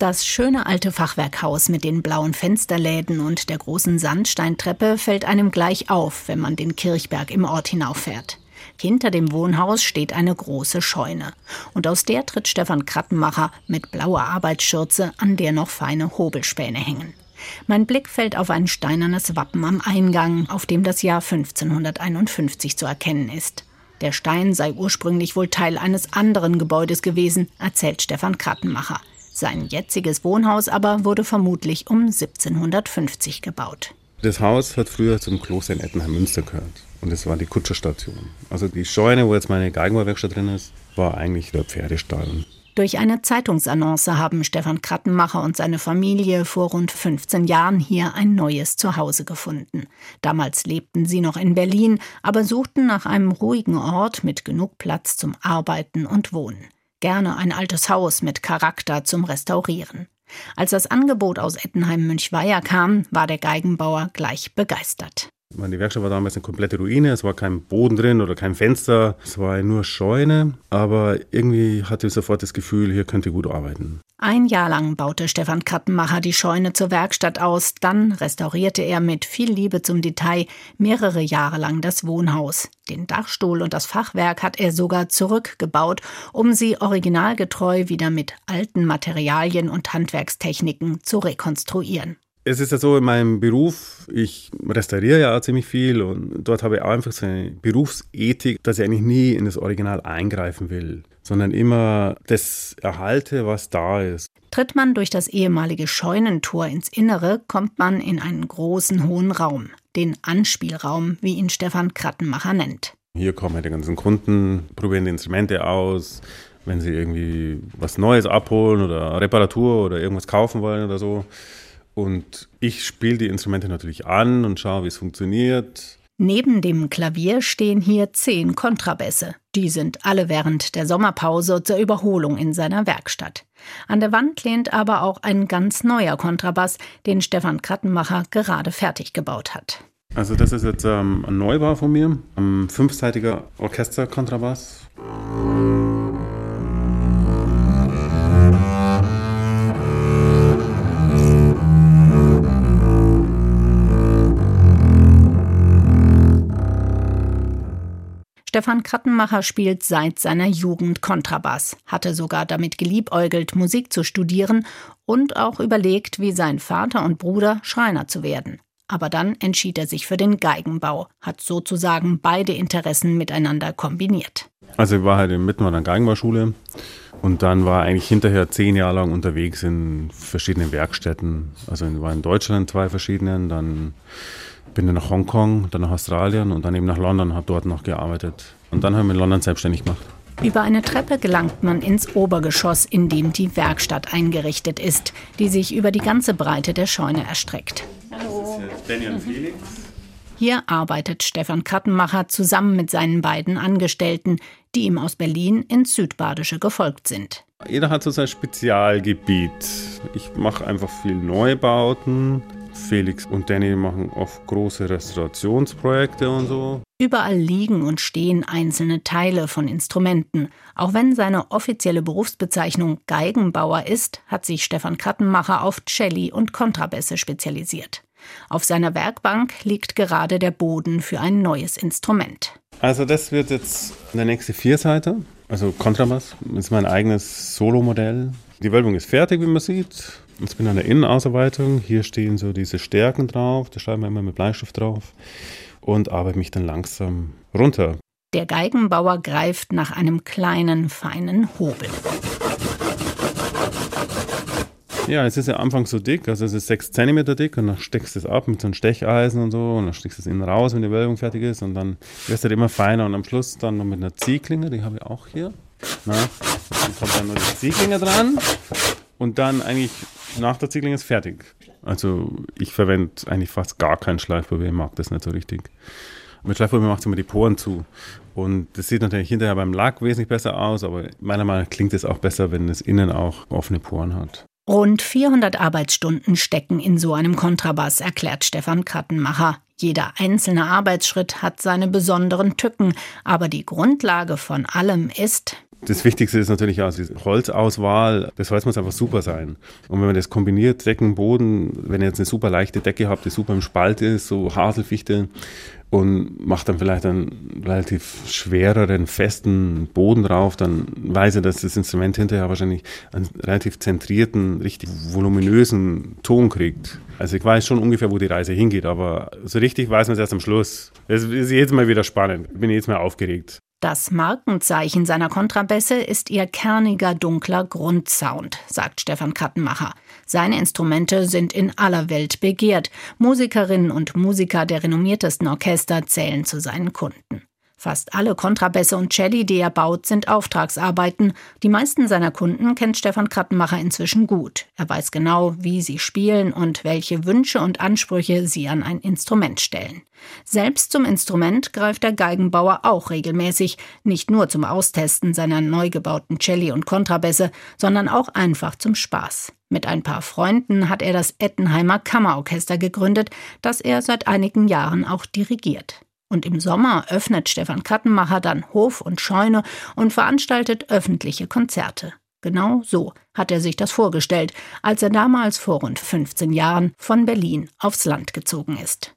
Das schöne alte Fachwerkhaus mit den blauen Fensterläden und der großen Sandsteintreppe fällt einem gleich auf, wenn man den Kirchberg im Ort hinauffährt. Hinter dem Wohnhaus steht eine große Scheune. Und aus der tritt Stefan Krattenmacher mit blauer Arbeitsschürze, an der noch feine Hobelspäne hängen. Mein Blick fällt auf ein steinernes Wappen am Eingang, auf dem das Jahr 1551 zu erkennen ist. Der Stein sei ursprünglich wohl Teil eines anderen Gebäudes gewesen, erzählt Stefan Krattenmacher. Sein jetziges Wohnhaus aber wurde vermutlich um 1750 gebaut. Das Haus hat früher zum Kloster in Ettenheim-Münster gehört. Und das war die Kutscherstation. Also die Scheune, wo jetzt meine Geigenbauwerkstatt drin ist, war eigentlich der Pferdestall. Durch eine Zeitungsannonce haben Stefan Krattenmacher und seine Familie vor rund 15 Jahren hier ein neues Zuhause gefunden. Damals lebten sie noch in Berlin, aber suchten nach einem ruhigen Ort mit genug Platz zum Arbeiten und Wohnen. Gerne ein altes Haus mit Charakter zum Restaurieren. Als das Angebot aus Ettenheim-Münchweier kam, war der Geigenbauer gleich begeistert. Die Werkstatt war damals eine komplette Ruine. Es war kein Boden drin oder kein Fenster. Es war nur Scheune. Aber irgendwie hatte ich sofort das Gefühl, hier könnte gut arbeiten. Ein Jahr lang baute Stefan Kattenmacher die Scheune zur Werkstatt aus. Dann restaurierte er mit viel Liebe zum Detail mehrere Jahre lang das Wohnhaus. Den Dachstuhl und das Fachwerk hat er sogar zurückgebaut, um sie originalgetreu wieder mit alten Materialien und Handwerkstechniken zu rekonstruieren es ist ja so in meinem Beruf, ich restauriere ja auch ziemlich viel und dort habe ich auch einfach so eine Berufsethik, dass ich eigentlich nie in das Original eingreifen will, sondern immer das erhalte, was da ist. Tritt man durch das ehemalige Scheunentor ins Innere, kommt man in einen großen hohen Raum, den Anspielraum, wie ihn Stefan Krattenmacher nennt. Hier kommen die ganzen Kunden, probieren die Instrumente aus, wenn sie irgendwie was Neues abholen oder Reparatur oder irgendwas kaufen wollen oder so. Und ich spiele die Instrumente natürlich an und schaue, wie es funktioniert. Neben dem Klavier stehen hier zehn Kontrabässe. Die sind alle während der Sommerpause zur Überholung in seiner Werkstatt. An der Wand lehnt aber auch ein ganz neuer Kontrabass, den Stefan Krattenmacher gerade fertig gebaut hat. Also das ist jetzt ähm, ein Neubau von mir, ein fünfseitiger Orchesterkontrabass. Stefan Krattenmacher spielt seit seiner Jugend Kontrabass, hatte sogar damit geliebäugelt, Musik zu studieren und auch überlegt, wie sein Vater und Bruder Schreiner zu werden. Aber dann entschied er sich für den Geigenbau, hat sozusagen beide Interessen miteinander kombiniert. Also ich war halt Mitten an der Geigenbauschule und dann war eigentlich hinterher zehn Jahre lang unterwegs in verschiedenen Werkstätten. Also ich war in Deutschland zwei verschiedenen, dann bin dann nach Hongkong, dann nach Australien und dann eben nach London, habe dort noch gearbeitet. Und dann habe ich mich in London selbstständig gemacht. Über eine Treppe gelangt man ins Obergeschoss, in dem die Werkstatt eingerichtet ist, die sich über die ganze Breite der Scheune erstreckt. Danny und Felix. Hier arbeitet Stefan Krattenmacher zusammen mit seinen beiden Angestellten, die ihm aus Berlin ins Südbadische gefolgt sind. Jeder hat so sein Spezialgebiet. Ich mache einfach viel Neubauten, Felix und Danny machen oft große Restaurationsprojekte und so. Überall liegen und stehen einzelne Teile von Instrumenten. Auch wenn seine offizielle Berufsbezeichnung Geigenbauer ist, hat sich Stefan Krattenmacher auf Celli und Kontrabässe spezialisiert. Auf seiner Werkbank liegt gerade der Boden für ein neues Instrument. Also das wird jetzt der nächste Vierseiter, also Kontrabass. Das ist mein eigenes Solo-Modell. Die Wölbung ist fertig, wie man sieht. Ich bin an der Innenausarbeitung. Hier stehen so diese Stärken drauf. Da schreiben wir immer mit Bleistift drauf. Und arbeite mich dann langsam runter. Der Geigenbauer greift nach einem kleinen, feinen Hobel. Ja, es ist ja anfangs so dick, also es ist 6 cm dick und dann steckst du es ab mit so einem Stecheisen und so und dann steckst du es innen raus, wenn die Wölbung fertig ist und dann wird es halt immer feiner und am Schluss dann noch mit einer Ziehklinge, die habe ich auch hier. Na, dann kommt dann nur die Ziehklinge dran und dann eigentlich nach der Ziegling ist fertig. Also ich verwende eigentlich fast gar kein Schleifpapier, ich mag das nicht so richtig. Mit Schleifpapier macht es immer die Poren zu. Und das sieht natürlich hinterher beim Lack wesentlich besser aus, aber meiner Meinung nach klingt es auch besser, wenn es innen auch offene Poren hat. Rund 400 Arbeitsstunden stecken in so einem Kontrabass, erklärt Stefan Krattenmacher. Jeder einzelne Arbeitsschritt hat seine besonderen Tücken, aber die Grundlage von allem ist, Das Wichtigste ist natürlich auch die Holzauswahl. Das Holz muss einfach super sein. Und wenn man das kombiniert, Decken, Boden, wenn ihr jetzt eine super leichte Decke habt, die super im Spalt ist, so Haselfichte, und macht dann vielleicht einen relativ schwereren, festen Boden drauf, dann weiß er, dass das Instrument hinterher wahrscheinlich einen relativ zentrierten, richtig voluminösen Ton kriegt. Also ich weiß schon ungefähr, wo die Reise hingeht, aber so richtig weiß man es erst am Schluss. Es ist jedes Mal wieder spannend. Ich bin jedes Mal aufgeregt. Das Markenzeichen seiner Kontrabässe ist ihr kerniger, dunkler Grundsound, sagt Stefan Kattenmacher. Seine Instrumente sind in aller Welt begehrt. Musikerinnen und Musiker der renommiertesten Orchester zählen zu seinen Kunden. Fast alle Kontrabässe und Celli, die er baut, sind Auftragsarbeiten. Die meisten seiner Kunden kennt Stefan Krattenmacher inzwischen gut. Er weiß genau, wie sie spielen und welche Wünsche und Ansprüche sie an ein Instrument stellen. Selbst zum Instrument greift der Geigenbauer auch regelmäßig, nicht nur zum Austesten seiner neu gebauten Celli und Kontrabässe, sondern auch einfach zum Spaß. Mit ein paar Freunden hat er das Ettenheimer Kammerorchester gegründet, das er seit einigen Jahren auch dirigiert. Und im Sommer öffnet Stefan Kattenmacher dann Hof und Scheune und veranstaltet öffentliche Konzerte. Genau so hat er sich das vorgestellt, als er damals vor rund 15 Jahren von Berlin aufs Land gezogen ist.